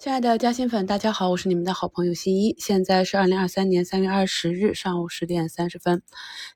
亲爱的嘉兴粉，大家好，我是你们的好朋友新一。现在是二零二三年三月二十日上午十点三十分。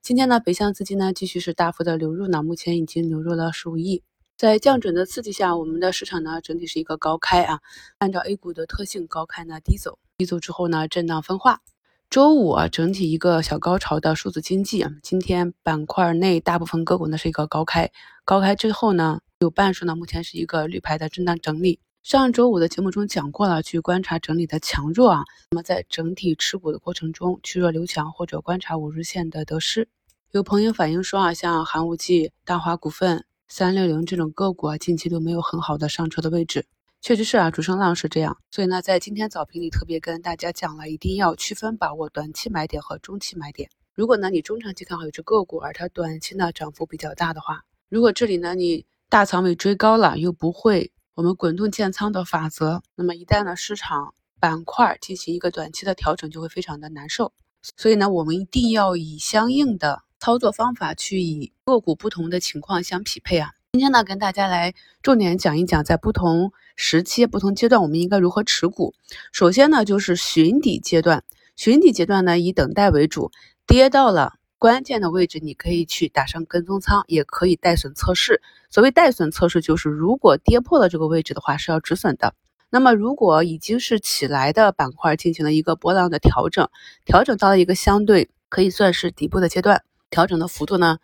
今天呢，北向资金呢继续是大幅的流入呢，目前已经流入了十五亿。在降准的刺激下，我们的市场呢整体是一个高开啊。按照 A 股的特性，高开呢低走，低走之后呢震荡分化。周五啊，整体一个小高潮的数字经济啊，今天板块内大部分个股呢是一个高开，高开之后呢有半数呢目前是一个绿牌的震荡整理。上周五的节目中讲过了，去观察整理的强弱啊。那么在整体持股的过程中，去弱留强或者观察五日线的得失。有朋友反映说啊，像寒武纪、大华股份、三六零这种个股啊，近期都没有很好的上车的位置。确实是啊，主升浪是这样。所以呢，在今天早评里特别跟大家讲了，一定要区分把握短期买点和中期买点。如果呢你中长期看好一只个股，而它短期呢涨幅比较大的话，如果这里呢你大仓位追高了，又不会。我们滚动建仓的法则，那么一旦呢市场板块进行一个短期的调整，就会非常的难受。所以呢，我们一定要以相应的操作方法去以个股不同的情况相匹配啊。今天呢，跟大家来重点讲一讲，在不同时期、不同阶段，我们应该如何持股。首先呢，就是寻底阶段，寻底阶段呢以等待为主，跌到了。关键的位置，你可以去打上跟踪仓，也可以带损测试。所谓带损测试，就是如果跌破了这个位置的话，是要止损的。那么，如果已经是起来的板块进行了一个波浪的调整，调整到了一个相对可以算是底部的阶段，调整的幅度呢，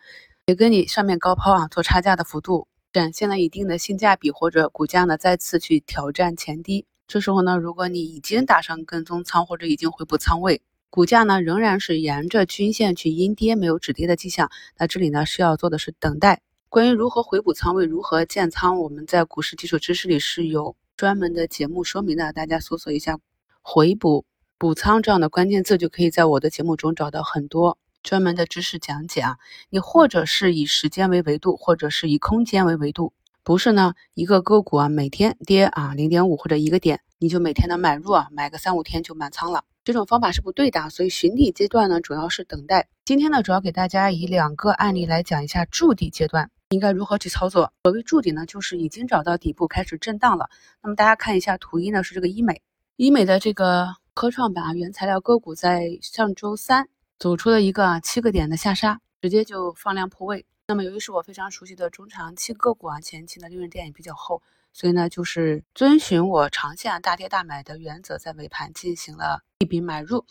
也跟你上面高抛啊做差价的幅度展现了一定的性价比，或者股价呢再次去挑战前低。这时候呢，如果你已经打上跟踪仓，或者已经回补仓位。股价呢仍然是沿着均线去阴跌，没有止跌的迹象。那这里呢是要做的是等待。关于如何回补仓位、如何建仓，我们在股市基础知识里是有专门的节目说明的。大家搜索一下“回补补仓”这样的关键字，就可以在我的节目中找到很多专门的知识讲解啊。你或者是以时间为维度，或者是以空间为维度，不是呢一个个股啊每天跌啊零点五或者一个点，你就每天的买入啊，买个三五天就满仓了。这种方法是不对的，所以寻底阶段呢，主要是等待。今天呢，主要给大家以两个案例来讲一下筑底阶段应该如何去操作。所谓筑底呢，就是已经找到底部开始震荡了。那么大家看一下图一呢，是这个医美，医美的这个科创板啊，原材料个股在上周三走出了一个七个点的下杀，直接就放量破位。那么由于是我非常熟悉的中长期个股啊，前期的利润垫也比较厚。所以呢，就是遵循我长线大跌大买的原则，在尾盘进行了一笔买入。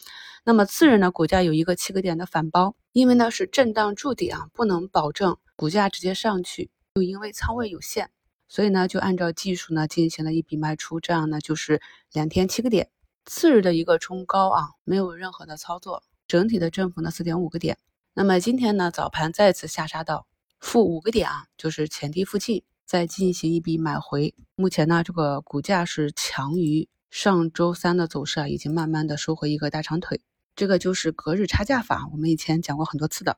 那么次日呢，股价有一个七个点的反包，因为呢是震荡筑底啊，不能保证股价直接上去，又因为仓位有限，所以呢就按照技术呢进行了一笔卖出，这样呢就是两天七个点。次日的一个冲高啊，没有任何的操作，整体的振幅呢四点五个点。那么今天呢早盘再次下杀到负五个点啊，就是前低附近。再进行一笔买回，目前呢，这个股价是强于上周三的走势啊，已经慢慢的收回一个大长腿，这个就是隔日差价法，我们以前讲过很多次的。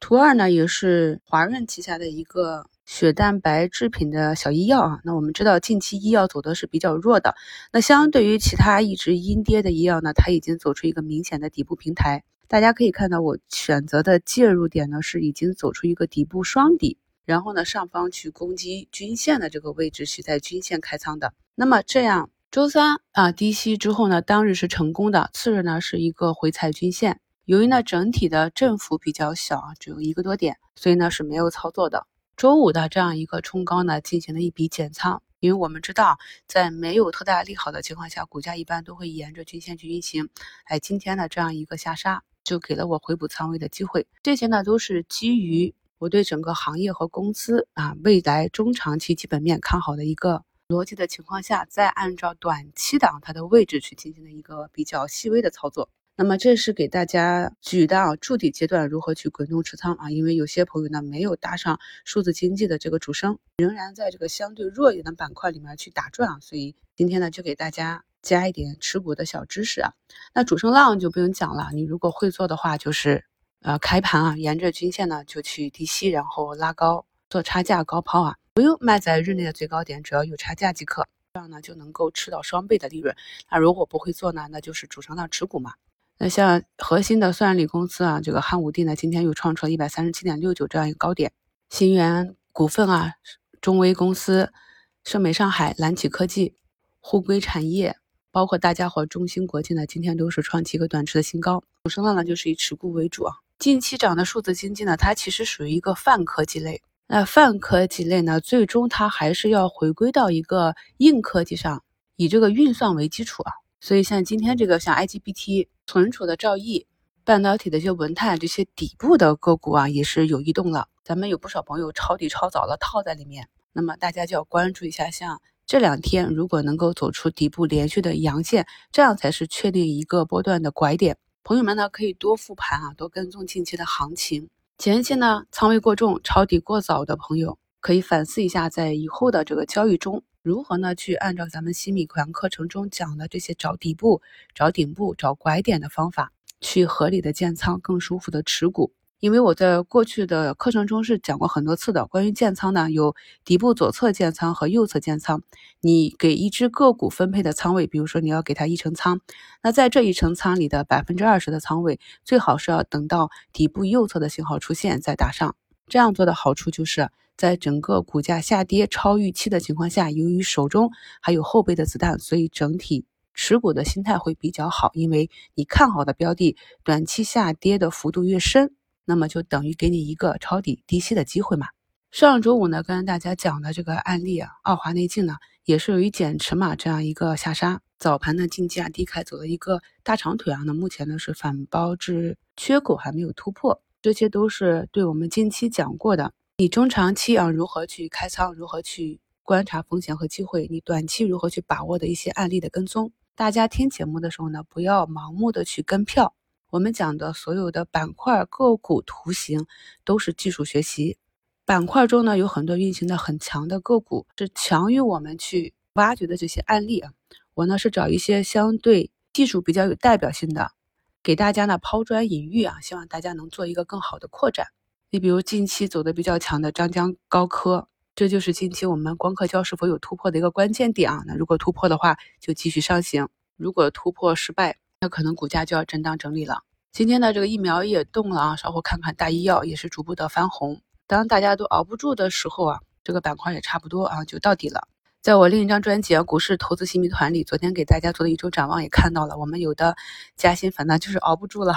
图二呢，也是华润旗下的一个血蛋白制品的小医药啊，那我们知道近期医药走的是比较弱的，那相对于其他一直阴跌的医药呢，它已经走出一个明显的底部平台，大家可以看到我选择的介入点呢，是已经走出一个底部双底。然后呢，上方去攻击均线的这个位置是在均线开仓的。那么这样周三啊低吸之后呢，当日是成功的，次日呢是一个回踩均线。由于呢整体的振幅比较小啊，只有一个多点，所以呢是没有操作的。周五的这样一个冲高呢，进行了一笔减仓。因为我们知道，在没有特大利好的情况下，股价一般都会沿着均线去运行。哎，今天的这样一个下杀，就给了我回补仓位的机会。这些呢都是基于。我对整个行业和公司啊未来中长期基本面看好的一个逻辑的情况下，再按照短期的它的位置去进行的一个比较细微的操作。那么这是给大家举的啊筑底阶段如何去滚动持仓啊，因为有些朋友呢没有搭上数字经济的这个主升，仍然在这个相对弱一点的板块里面去打转，所以今天呢就给大家加一点持股的小知识啊。那主升浪就不用讲了，你如果会做的话就是。呃，开盘啊，沿着均线呢就去低吸，然后拉高做差价高抛啊，不用卖在日内的最高点，只要有差价即可，这样呢就能够吃到双倍的利润。那如果不会做呢，那就是主升浪持股嘛。那像核心的算力公司啊，这个汉武帝呢，今天又创出了一百三十七点六九这样一个高点。新源股份啊，中微公司、盛美上海、蓝启科技、沪硅产业、包括大家伙中芯国际呢，今天都是创起一个短持的新高。主升浪呢，就是以持股为主啊。近期涨的数字经济呢，它其实属于一个泛科技类。那泛科技类呢，最终它还是要回归到一个硬科技上，以这个运算为基础啊。所以像今天这个像 IGBT、存储的兆易、半导体的一些文泰这些底部的个股啊，也是有异动了。咱们有不少朋友抄底抄早了，套在里面。那么大家就要关注一下，像。这两天如果能够走出底部连续的阳线，这样才是确定一个波段的拐点。朋友们呢可以多复盘啊，多跟踪近期的行情。前期呢仓位过重、抄底过早的朋友，可以反思一下，在以后的这个交易中，如何呢去按照咱们新米团课程中讲的这些找底部、找顶部、找拐点的方法，去合理的建仓，更舒服的持股。因为我在过去的课程中是讲过很多次的，关于建仓呢，有底部左侧建仓和右侧建仓。你给一只个股分配的仓位，比如说你要给它一成仓，那在这一成仓里的百分之二十的仓位，最好是要等到底部右侧的信号出现再打上。这样做的好处就是在整个股价下跌超预期的情况下，由于手中还有后备的子弹，所以整体持股的心态会比较好。因为你看好的标的，短期下跌的幅度越深。那么就等于给你一个抄底低吸的机会嘛。上周五呢，跟大家讲的这个案例啊，奥华内镜呢，也是由于减持嘛，这样一个下杀，早盘呢竞价低开走了一个大长腿啊。那目前呢是反包至缺口还没有突破，这些都是对我们近期讲过的。你中长期啊如何去开仓，如何去观察风险和机会，你短期如何去把握的一些案例的跟踪。大家听节目的时候呢，不要盲目的去跟票。我们讲的所有的板块个股图形都是技术学习，板块中呢有很多运行的很强的个股，是强于我们去挖掘的这些案例啊。我呢是找一些相对技术比较有代表性的，给大家呢抛砖引玉啊，希望大家能做一个更好的扩展。你比如近期走的比较强的张江高科，这就是近期我们光刻胶是否有突破的一个关键点啊。那如果突破的话，就继续上行；如果突破失败，那可能股价就要震荡整理了。今天的这个疫苗也动了啊，稍后看看大医药也是逐步的翻红。当大家都熬不住的时候啊，这个板块也差不多啊就到底了。在我另一张专辑《股市投资新谜团》里，昨天给大家做的一周展望也看到了，我们有的加薪粉呢就是熬不住了，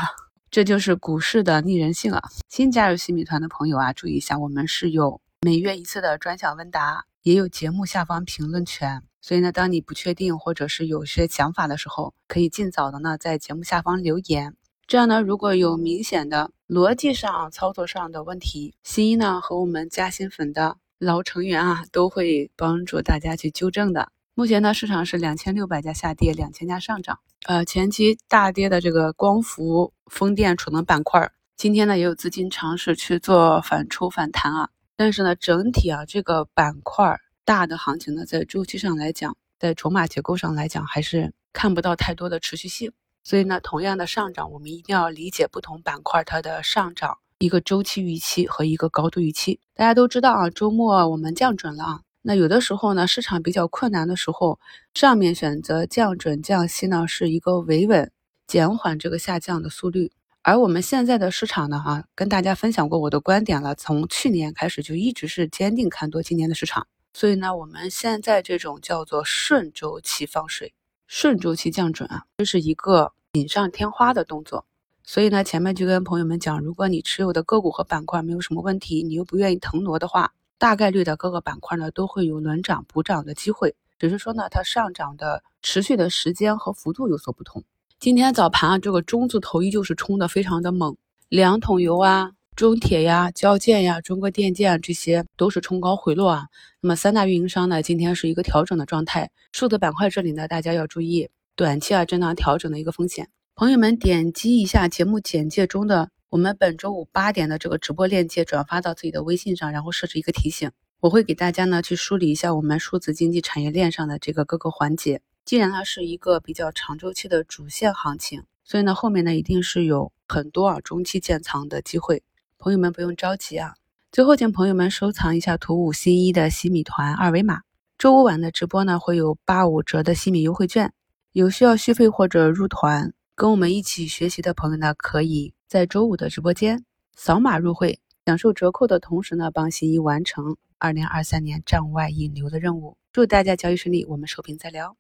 这就是股市的逆人性啊。新加入新谜团的朋友啊，注意一下，我们是有每月一次的专享问答，也有节目下方评论权。所以呢，当你不确定或者是有些想法的时候，可以尽早的呢在节目下方留言。这样呢，如果有明显的逻辑上、操作上的问题，新一呢和我们加薪粉的老成员啊，都会帮助大家去纠正的。目前呢，市场是两千六百家下跌，两千家上涨。呃，前期大跌的这个光伏、风电、储能板块，今天呢也有资金尝试去做反抽反弹啊。但是呢，整体啊这个板块。大的行情呢，在周期上来讲，在筹码结构上来讲，还是看不到太多的持续性。所以呢，同样的上涨，我们一定要理解不同板块它的上涨一个周期预期和一个高度预期。大家都知道啊，周末我们降准了啊。那有的时候呢，市场比较困难的时候，上面选择降准降息呢，是一个维稳减缓这个下降的速率。而我们现在的市场呢，啊，跟大家分享过我的观点了，从去年开始就一直是坚定看多今年的市场。所以呢，我们现在这种叫做顺周期放水、顺周期降准啊，这是一个锦上添花的动作。所以呢，前面就跟朋友们讲，如果你持有的个股和板块没有什么问题，你又不愿意腾挪的话，大概率的各个板块呢都会有轮涨补涨的机会，只是说呢，它上涨的持续的时间和幅度有所不同。今天早盘啊，这个中字头依旧是冲的非常的猛，两桶油啊。中铁呀、交建呀、中国电建啊这些都是冲高回落啊。那么三大运营商呢，今天是一个调整的状态。数字板块这里呢，大家要注意短期啊震荡调整的一个风险。朋友们点击一下节目简介中的我们本周五八点的这个直播链接，转发到自己的微信上，然后设置一个提醒，我会给大家呢去梳理一下我们数字经济产业链上的这个各个环节。既然它是一个比较长周期的主线行情，所以呢后面呢一定是有很多啊中期建仓的机会。朋友们不用着急啊，最后请朋友们收藏一下图五新一的西米团二维码。周五晚的直播呢，会有八五折的西米优惠券，有需要续费或者入团跟我们一起学习的朋友呢，可以在周五的直播间扫码入会，享受折扣的同时呢，帮新一完成二零二三年站外引流的任务。祝大家交易顺利，我们收评再聊。